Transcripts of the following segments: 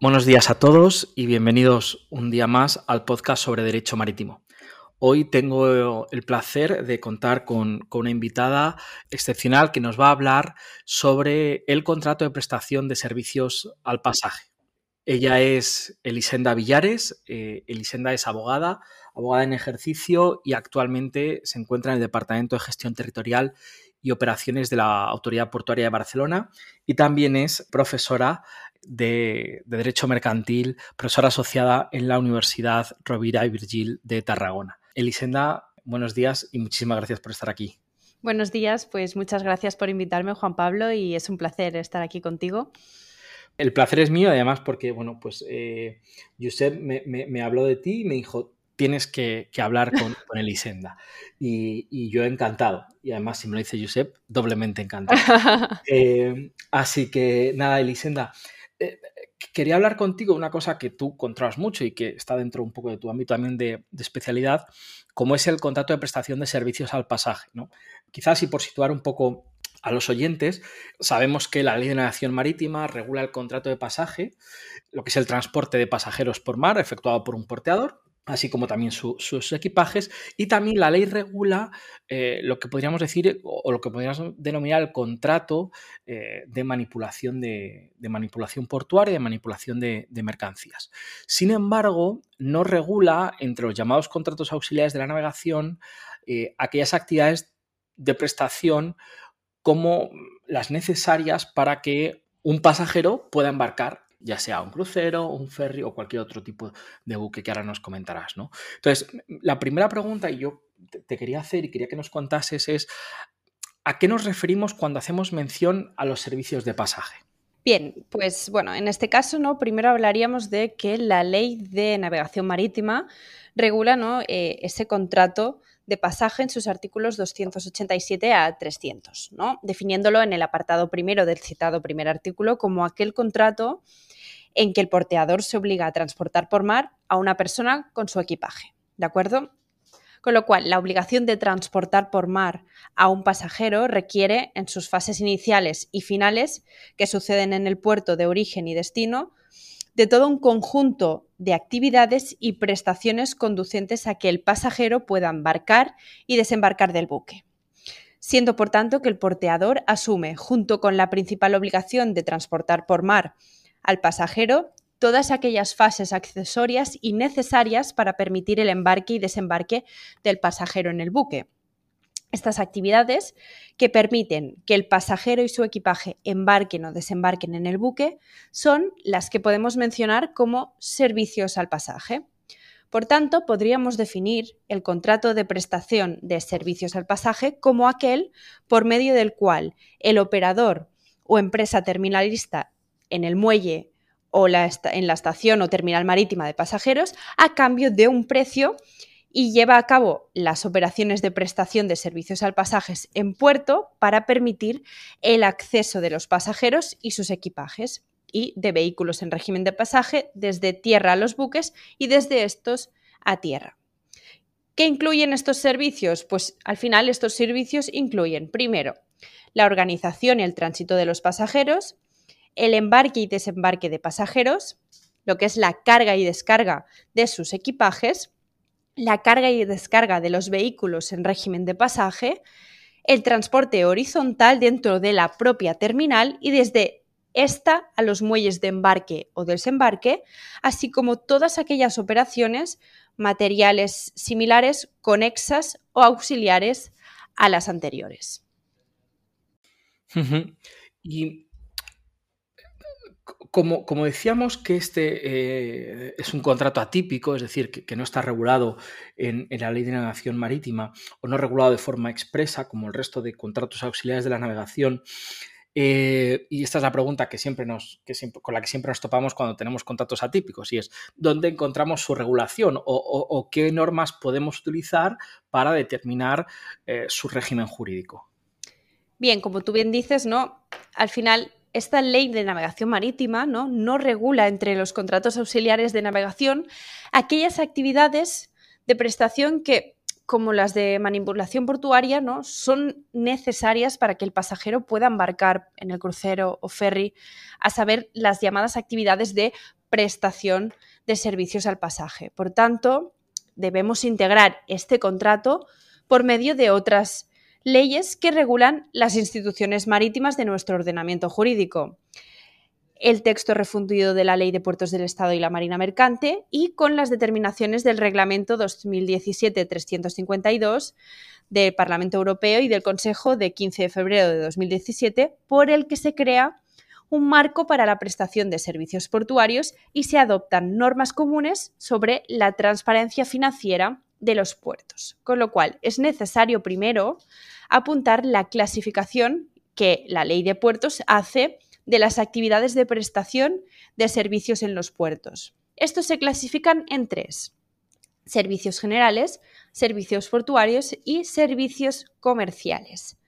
Buenos días a todos y bienvenidos un día más al podcast sobre Derecho Marítimo. Hoy tengo el placer de contar con, una invitada excepcional que nos va a hablar sobre el contrato de prestación de servicios al pasaje. Ella es Elisenda Villares. Eh, Elisenda es abogada, abogada en ejercicio y actualmente se encuentra en el Departamento de Gestión Territorial y Operaciones de la Autoridad Portuaria de Barcelona y también es profesora de, Derecho Mercantil, profesora asociada en la Universidad Rovira y Virgil de Tarragona. Elisenda, buenos días y muchísimas gracias por estar aquí. Buenos días, pues muchas gracias por invitarme, Juan Pablo, y es un placer estar aquí contigo. El placer es mío, además, porque, bueno, pues eh, Josep me, habló de ti y me dijo, tienes que, hablar con, Elisenda. Y, yo encantado. Y además, si me lo dice Josep, doblemente encantado. Eh, así que, nada, Elisenda, eh, quería hablar contigo de una cosa que tú controlas mucho y que está dentro un poco de tu ámbito también de, de especialidad, como es el contrato de prestación de servicios al pasaje. ¿no? Quizás y por situar un poco a los oyentes, sabemos que la Ley de Navegación Marítima regula el contrato de pasaje, lo que es el transporte de pasajeros por mar efectuado por un porteador, así como también sus equipajes, y también la ley regula eh, lo que podríamos decir o, lo que podríamos denominar el contrato eh, de manipulación de, manipulación portuaria, de manipulación de, mercancías. Sin embargo, no regula entre los llamados contratos auxiliares de la navegación eh, aquellas actividades de prestación como las necesarias para que un pasajero pueda embarcar, ya sea un crucero, un ferry o cualquier otro tipo de buque que ahora nos comentarás. ¿no? Entonces, la primera pregunta, y yo te quería hacer y quería que nos contases, es ¿a qué nos referimos cuando hacemos mención a los servicios de pasaje? Bien, pues bueno, en este caso, ¿no? Primero hablaríamos de que la ley de navegación marítima regula ¿no? Eh, ese contrato de pasaje en sus artículos 287 a 300, ¿no? definiéndolo en el apartado primero del citado primer artículo como aquel contrato en que el porteador se obliga a transportar por mar a una persona con su equipaje. ¿De acuerdo? Con lo cual, la obligación de transportar por mar a un pasajero requiere, en sus fases iniciales y finales, que suceden en el puerto de origen y destino, de todo un conjunto de actividades y prestaciones conducentes a que el pasajero pueda embarcar y desembarcar del buque. Siendo por tanto que el porteador asume, junto con la principal obligación de transportar por mar al pasajero, todas aquellas fases accesorias y necesarias para permitir el embarque y desembarque del pasajero en el buque estas actividades que permiten que el pasajero y su equipaje embarquen o desembarquen en el buque son las que podemos mencionar como servicios al pasaje. Por tanto, podríamos definir el contrato de prestación de servicios al pasaje como aquel por medio del cual el operador o empresa terminalista en el muelle o en la estación o terminal marítima de pasajeros a cambio de un precio y lleva a cabo las operaciones de prestación de servicios al pasajes en puerto para permitir el acceso de los pasajeros y sus equipajes y de vehículos en régimen de pasaje desde tierra a los buques y desde estos a tierra. ¿Qué incluyen estos servicios? Pues al final estos servicios incluyen, primero, la organización y el tránsito de los pasajeros, el embarque y desembarque de pasajeros, lo que es la carga y descarga de sus equipajes, la carga y descarga de los vehículos en régimen de pasaje, el transporte horizontal dentro de la propia terminal y desde esta a los muelles de embarque o desembarque, así como todas aquellas operaciones materiales similares, conexas o auxiliares a las anteriores. Y como, decíamos que este eh, es un contrato atípico, es decir, que, no está regulado en, la ley de navegación marítima o no regulado de forma expresa como el resto de contratos auxiliares de la navegación, Eh, y esta es la pregunta que siempre nos, que con la que siempre nos topamos cuando tenemos contratos atípicos y es ¿dónde encontramos su regulación o, qué normas podemos utilizar para determinar eh, su régimen jurídico? Bien, como tú bien dices, ¿no? Al final esta ley de navegación marítima ¿no? regula entre los contratos auxiliares de navegación aquellas actividades de prestación que como las de manipulación portuaria, ¿no? son necesarias para que el pasajero pueda embarcar en el crucero o ferry, a saber, las llamadas actividades de prestación de servicios al pasaje. Por tanto, debemos integrar este contrato por medio de otras leyes que regulan las instituciones marítimas de nuestro ordenamiento jurídico. El texto refundido de la Ley de Puertos del Estado y la Marina Mercante y con las determinaciones del Reglamento 2017-352 del Parlamento Europeo y del Consejo de 15 de febrero de 2017, por el que se crea un marco para la prestación de servicios portuarios y se adoptan normas comunes sobre la transparencia financiera de los puertos. Con lo cual, es necesario primero apuntar la clasificación que la ley de puertos hace de las actividades de prestación de servicios en los puertos. Estos se clasifican en tres. Servicios generales, servicios portuarios y servicios comerciales.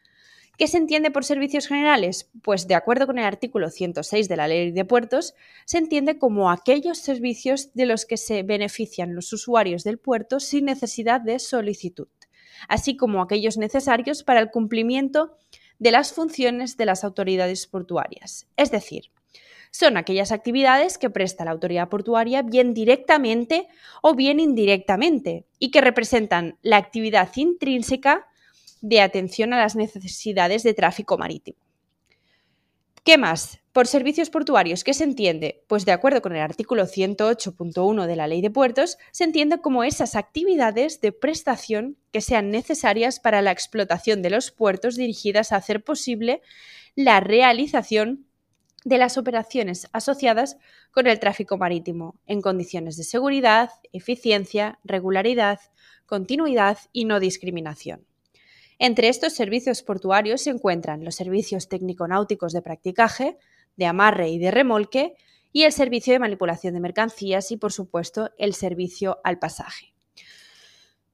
¿Qué se entiende por servicios generales? Pues de acuerdo con el artículo 106 de la Ley de Puertos, se entiende como aquellos servicios de los que se benefician los usuarios del puerto sin necesidad de solicitud, así como aquellos necesarios para el cumplimiento de las funciones de las autoridades portuarias. Es decir, son aquellas actividades que presta la autoridad portuaria bien directamente o bien indirectamente y que representan la actividad intrínseca de atención a las necesidades de tráfico marítimo. ¿Qué más? Por servicios portuarios, ¿qué se entiende? Pues de acuerdo con el artículo 108.1 de la Ley de Puertos, se entiende como esas actividades de prestación que sean necesarias para la explotación de los puertos dirigidas a hacer posible la realización de las operaciones asociadas con el tráfico marítimo en condiciones de seguridad, eficiencia, regularidad, continuidad y no discriminación. Entre estos servicios portuarios se encuentran los servicios técnico-náuticos de practicaje, de amarre y de remolque, y el servicio de manipulación de mercancías y, por supuesto, el servicio al pasaje.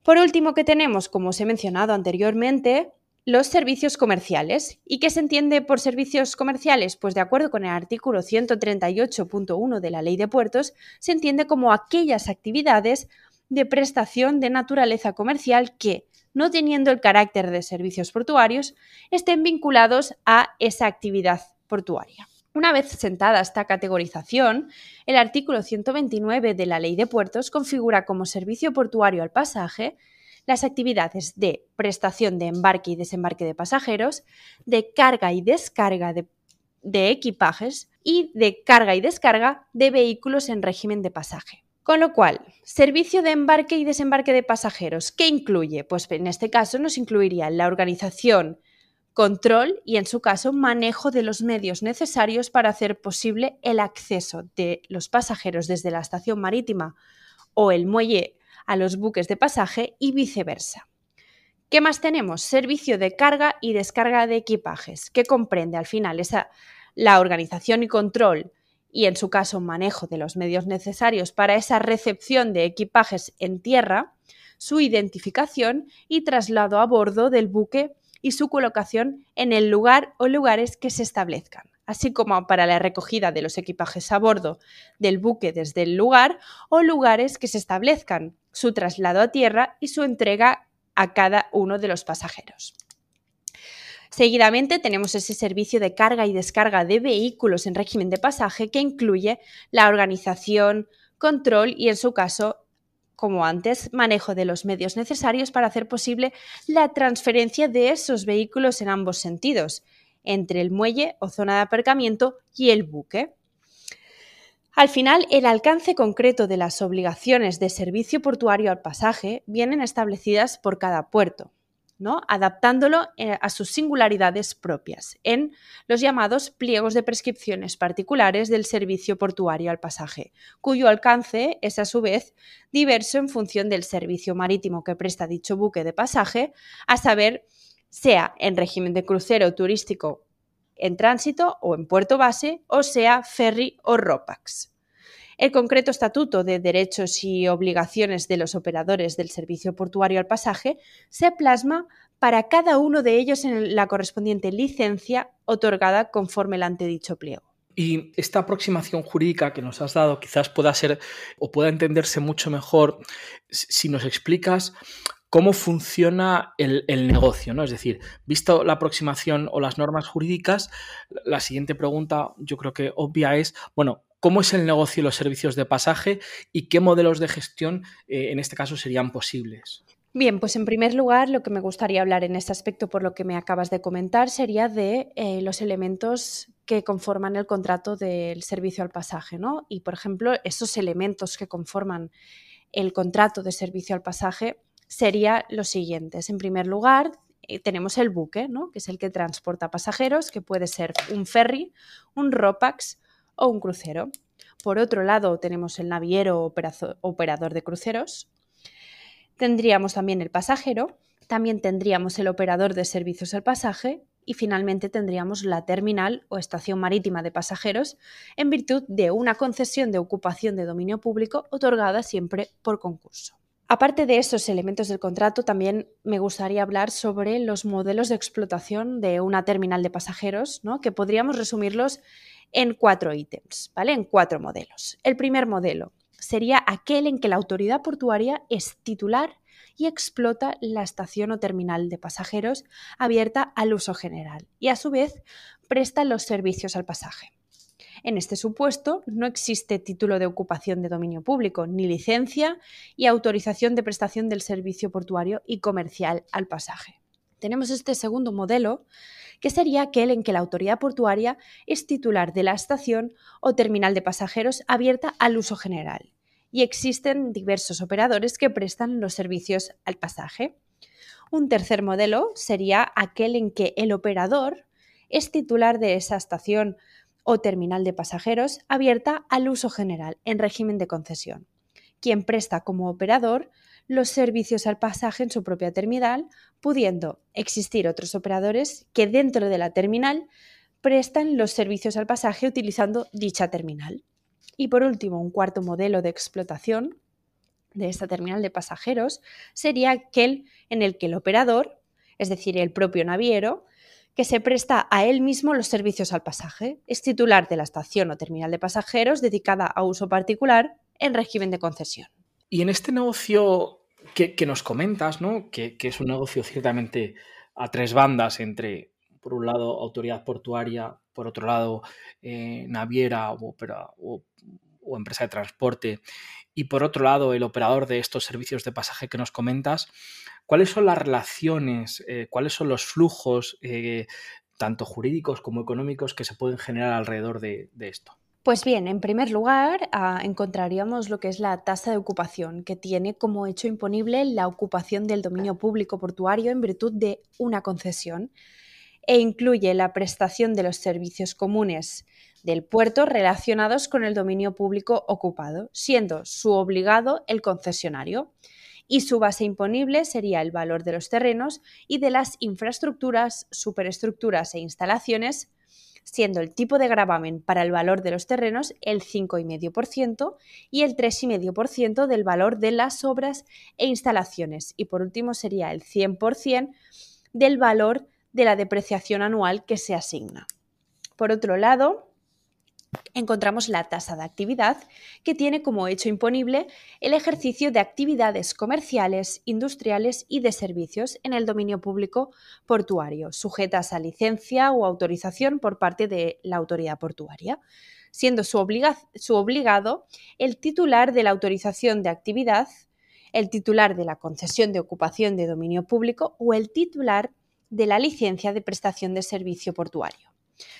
Por último, que tenemos, como os he mencionado anteriormente, los servicios comerciales. ¿Y qué se entiende por servicios comerciales? Pues de acuerdo con el artículo 138.1 de la Ley de Puertos, se entiende como aquellas actividades de prestación de naturaleza comercial que, no teniendo el carácter de servicios portuarios, estén vinculados a esa actividad portuaria. Una vez sentada esta categorización, el artículo 129 de la Ley de Puertos configura como servicio portuario al pasaje las actividades de prestación de embarque y desembarque de pasajeros, de carga y descarga de, de equipajes y de carga y descarga de vehículos en régimen de pasaje. Con lo cual, servicio de embarque y desembarque de pasajeros, ¿qué incluye? Pues en este caso nos incluiría la organización, control y en su caso manejo de los medios necesarios para hacer posible el acceso de los pasajeros desde la estación marítima o el muelle a los buques de pasaje y viceversa. ¿Qué más tenemos? Servicio de carga y descarga de equipajes, que comprende al final esa, la organización y control y en su caso manejo de los medios necesarios para esa recepción de equipajes en tierra, su identificación y traslado a bordo del buque y su colocación en el lugar o lugares que se establezcan, así como para la recogida de los equipajes a bordo del buque desde el lugar o lugares que se establezcan, su traslado a tierra y su entrega a cada uno de los pasajeros. Seguidamente tenemos ese servicio de carga y descarga de vehículos en régimen de pasaje que incluye la organización, control y en su caso, como antes, manejo de los medios necesarios para hacer posible la transferencia de esos vehículos en ambos sentidos, entre el muelle o zona de aparcamiento y el buque. Al final, el alcance concreto de las obligaciones de servicio portuario al pasaje vienen establecidas por cada puerto adaptándolo eh, a sus singularidades propias, en los llamados pliegos de prescripciones particulares del servicio portuario al pasaje, cuyo alcance es a su vez diverso en función del servicio marítimo que presta dicho buque de pasaje, a saber, sea en régimen de crucero turístico en tránsito o en puerto base, o sea ferry o ROPAX. El concreto estatuto de derechos y obligaciones de los operadores del servicio portuario al pasaje se plasma para cada uno de ellos en la correspondiente licencia otorgada conforme el antedicho pliego. Y esta aproximación jurídica que nos has dado quizás pueda ser o pueda entenderse mucho mejor si nos explicas cómo funciona el, negocio, ¿no? Es decir, visto la aproximación o las normas jurídicas, la siguiente pregunta, yo creo que obvia es, bueno, ¿cómo es el negocio y los servicios de pasaje y qué modelos de gestión eh, en este caso serían posibles? Bien, pues en primer lugar, lo que me gustaría hablar en este aspecto, por lo que me acabas de comentar, sería de eh, los elementos que conforman el contrato del servicio al pasaje, ¿no? Y, por ejemplo, esos elementos que conforman el contrato de servicio al pasaje serían los siguientes. En primer lugar, eh, tenemos el buque, ¿no? que es el que transporta pasajeros, que puede ser un ferry, un ROPAX o un crucero. Por otro lado, tenemos el naviero operador de cruceros. Tendríamos también el pasajero, también tendríamos el operador de servicios al pasaje y finalmente tendríamos la terminal o estación marítima de pasajeros en virtud de una concesión de ocupación de dominio público otorgada siempre por concurso. Aparte de esos elementos del contrato, también me gustaría hablar sobre los modelos de explotación de una terminal de pasajeros, ¿no? que podríamos resumirlos en cuatro ítems, ¿vale? En cuatro modelos. El primer modelo sería aquel en que la autoridad portuaria es titular y explota la estación o terminal de pasajeros abierta al uso general y a su vez presta los servicios al pasaje. En este supuesto, no existe título de ocupación de dominio público, ni licencia y autorización de prestación del servicio portuario y comercial al pasaje. Tenemos este segundo modelo, que sería aquel en que la autoridad portuaria es titular de la estación o terminal de pasajeros abierta al uso general y existen diversos operadores que prestan los servicios al pasaje. Un tercer modelo sería aquel en que el operador es titular de esa estación o terminal de pasajeros abierta al uso general en régimen de concesión, quien presta como operador los servicios al pasaje en su propia terminal, pudiendo existir otros operadores que dentro de la terminal prestan los servicios al pasaje utilizando dicha terminal. Y por último, un cuarto modelo de explotación de esta terminal de pasajeros sería aquel en el que el operador, es decir, el propio naviero, que se presta a él mismo los servicios al pasaje. Es titular de la estación o terminal de pasajeros dedicada a uso particular en régimen de concesión. Y en este negocio que, nos comentas, ¿no? que, es un negocio ciertamente a tres bandas entre, por un lado, autoridad portuaria, por otro lado, eh, naviera o, empresa de transporte, y por otro lado, el operador de estos servicios de pasaje que nos comentas, ¿Cuáles son las relaciones, eh, cuáles son los flujos, eh, tanto jurídicos como económicos, que se pueden generar alrededor de, esto? Pues bien, en primer lugar, ah, encontraríamos lo que es la tasa de ocupación, que tiene como hecho imponible la ocupación del dominio público portuario en virtud de una concesión e incluye la prestación de los servicios comunes del puerto relacionados con el dominio público ocupado, siendo su obligado el concesionario. Y su base imponible sería el valor de los terrenos y de las infraestructuras, superestructuras e instalaciones, siendo el tipo de gravamen para el valor de los terrenos el 5,5% y el 3,5% del valor de las obras e instalaciones. Y por último sería el 100% del valor de la depreciación anual que se asigna. Por otro lado, encontramos la tasa de actividad, que tiene como hecho imponible el ejercicio de actividades comerciales, industriales y de servicios en el dominio público portuario, sujetas a licencia o autorización por parte de la autoridad portuaria, siendo su, su obligado el titular de la autorización de actividad, el titular de la concesión de ocupación de dominio público o el titular de la licencia de prestación de servicio portuario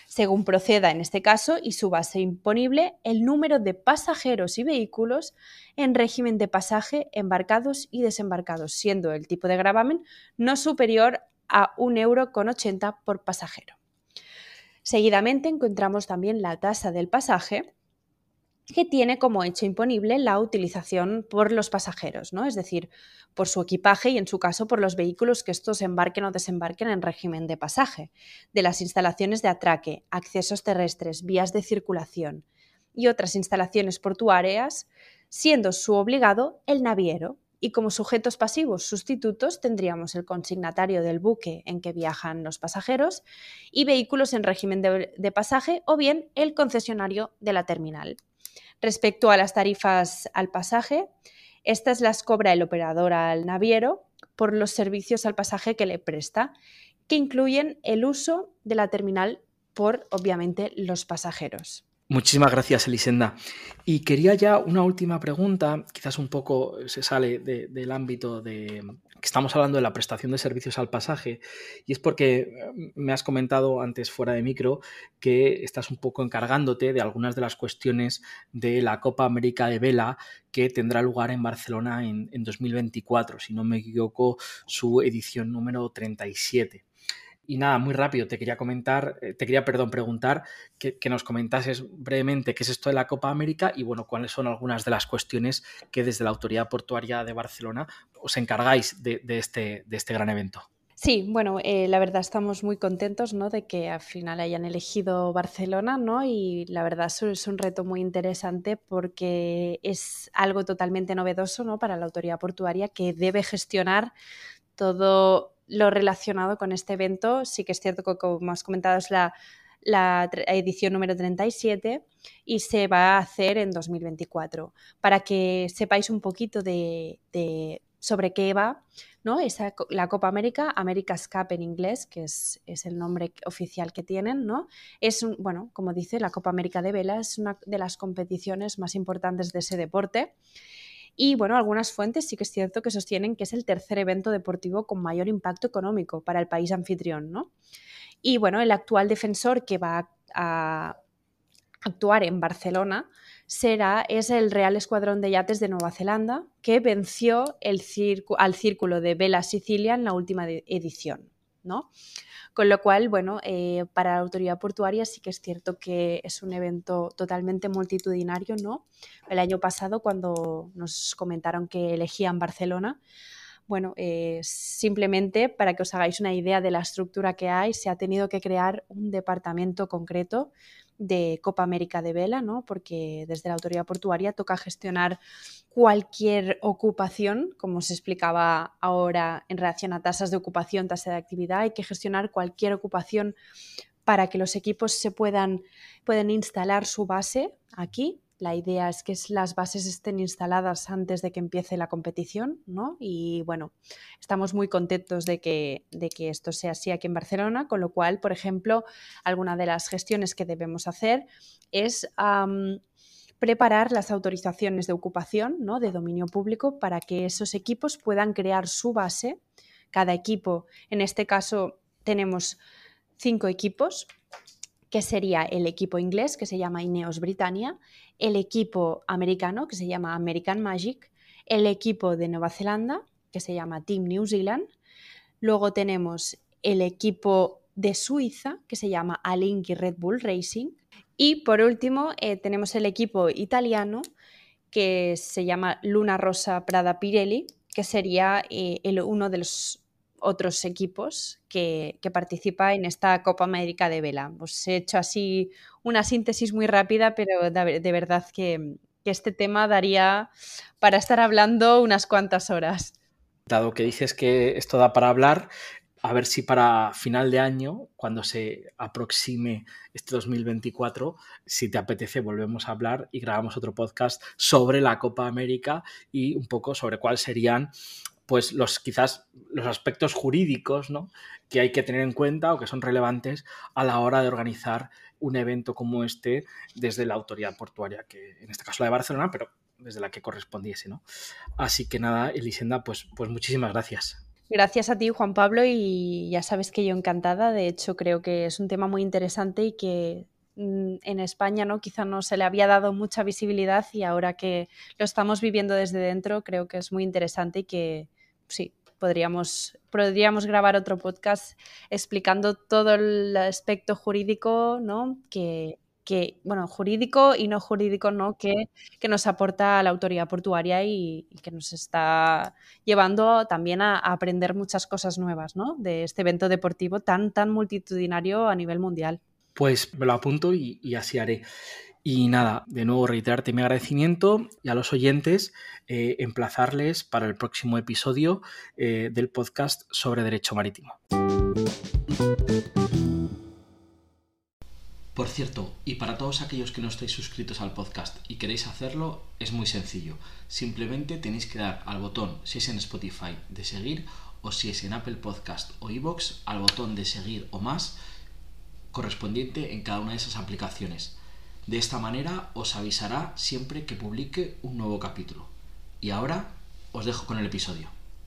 según proceda en este caso y su base imponible el número de pasajeros y vehículos en régimen de pasaje embarcados y desembarcados, siendo el tipo de gravamen no superior a 1,80 euro por pasajero. Seguidamente encontramos también la tasa del pasaje, que tiene como hecho imponible la utilización por los pasajeros. Es decir, por su equipaje y en su caso por los vehículos que estos embarquen o desembarquen en régimen de pasaje, de las instalaciones de atraque, accesos terrestres, vías de circulación y otras instalaciones portuarias, siendo su obligado el naviero, y como sujetos pasivos sustitutos tendríamos el consignatario del buque en que viajan los pasajeros y vehículos en régimen de, pasaje o bien el concesionario de la terminal. Respecto a las tarifas al pasaje, estas las cobra el operador al naviero por los servicios al pasaje que le presta, que incluyen el uso de la terminal por, obviamente, los pasajeros. Muchísimas gracias, Elisenda. Y quería ya una última pregunta, quizás un poco se sale del ámbito de que estamos hablando de la prestación de servicios al pasaje, y es porque eh, me has comentado antes fuera de micro que estás un poco encargándote de algunas de las cuestiones de la Copa América de Vela que tendrá lugar en Barcelona en, en 2024, si no me equivoco, su edición número 37. Y nada, muy rápido, te quería comentar, eh, te quería, perdón, preguntar que, nos comentases brevemente qué es esto de la Copa América y, bueno, cuáles son algunas de las cuestiones que desde la Autoridad Portuaria de Barcelona os encargáis de, este, de este gran evento. Sí, bueno, eh, la verdad estamos muy contentos ¿no? de que al final hayan elegido Barcelona, ¿no? Y la verdad es un reto muy interesante porque es algo totalmente novedoso ¿no? para la autoridad portuaria que debe gestionar todo lo relacionado con este evento. Sí que es cierto que, como has comentado, es la, edición número 37 y se va a hacer en 2024. Para que sepáis un poquito de, sobre qué va, ¿no? Esa, la Copa América, America's Cup en inglés, que es, es, el nombre oficial que tienen, ¿no? Es, bueno, como dice, la Copa América de Vela es una de las competiciones más importantes de ese deporte y bueno, algunas fuentes sí que es cierto que sostienen que es el tercer evento deportivo con mayor impacto económico para el país anfitrión, ¿no? Y bueno, el actual defensor que va a actuar en Barcelona será, es el Real Escuadrón de Yates de Nueva Zelanda, que venció al Círculo de Vela Sicilia en la última edición, ¿no? Con lo cual, bueno, eh, para la autoridad portuaria sí que es cierto que es un evento totalmente multitudinario, ¿no? El año pasado, cuando nos comentaron que elegían Barcelona, bueno, eh, simplemente para que os hagáis una idea de la estructura que hay, se ha tenido que crear un departamento concreto de Copa América de Vela, ¿no? porque desde la autoridad portuaria toca gestionar cualquier ocupación, como se explicaba ahora en relación a tasas de ocupación, tasa de actividad, hay que gestionar cualquier ocupación para que los equipos se puedan, puedan instalar su base aquí la idea es que las bases estén instaladas antes de que empiece la competición, ¿no? Y bueno, estamos muy contentos de que, esto sea así aquí en Barcelona, con lo cual, por ejemplo, alguna de las gestiones que debemos hacer es preparar las autorizaciones de ocupación, ¿no? De dominio público para que esos equipos puedan crear su base. Cada equipo, en este caso, tenemos cinco equipos que sería el equipo inglés, que se llama Ineos Britannia, el equipo americano, que se llama American Magic, el equipo de Nueva Zelanda, que se llama Team New Zealand, luego tenemos el equipo de Suiza, que se llama Alinki Red Bull Racing, y por último eh, tenemos el equipo italiano, que se llama Luna Rosa Prada Pirelli, que sería eh, el, uno de los otros equipos que, que participa en esta Copa América de Vela. Os he hecho así una síntesis muy rápida, pero de, verdad que, este tema daría para estar hablando unas cuantas horas. Dado que dices que esto da para hablar, a ver si para final de año, cuando se aproxime este 2024, si te apetece, volvemos a hablar y grabamos otro podcast sobre la Copa América y un poco sobre cuáles serían pues los quizás los aspectos jurídicos ¿no? que hay que tener en cuenta o que son relevantes a la hora de organizar un evento como este desde la autoridad portuaria, que en este caso la de Barcelona, pero desde la que correspondiese. ¿no? Así que nada, Elisenda, pues, pues muchísimas gracias. Gracias a ti, Juan Pablo, y ya sabes que yo encantada. De hecho, creo que es un tema muy interesante y que mm, en España no quizá no se le había dado mucha visibilidad y ahora que lo estamos viviendo desde dentro creo que es muy interesante y que sí, podríamos, podríamos grabar otro podcast explicando todo el aspecto jurídico ¿no? que, que, bueno, jurídico y no jurídico, ¿no? Que, que nos aporta la autoridad portuaria y, que nos está llevando también a, aprender muchas cosas nuevas, ¿no? De este evento deportivo tan, tan multitudinario a nivel mundial. Pues me lo apunto y, así haré. Y nada, de nuevo reiterarte mi agradecimiento y a los oyentes eh, emplazarles para el próximo episodio eh, del podcast sobre Derecho Marítimo. Por cierto, y para todos aquellos que no estáis suscritos al podcast y queréis hacerlo, es muy sencillo. Simplemente tenéis que dar al botón, si es en Spotify, de seguir, o si es en Apple Podcast o iVoox, al botón de seguir o más correspondiente en cada una de esas aplicaciones. De esta manera os avisará siempre que publique un nuevo capítulo. Y ahora os dejo con el episodio.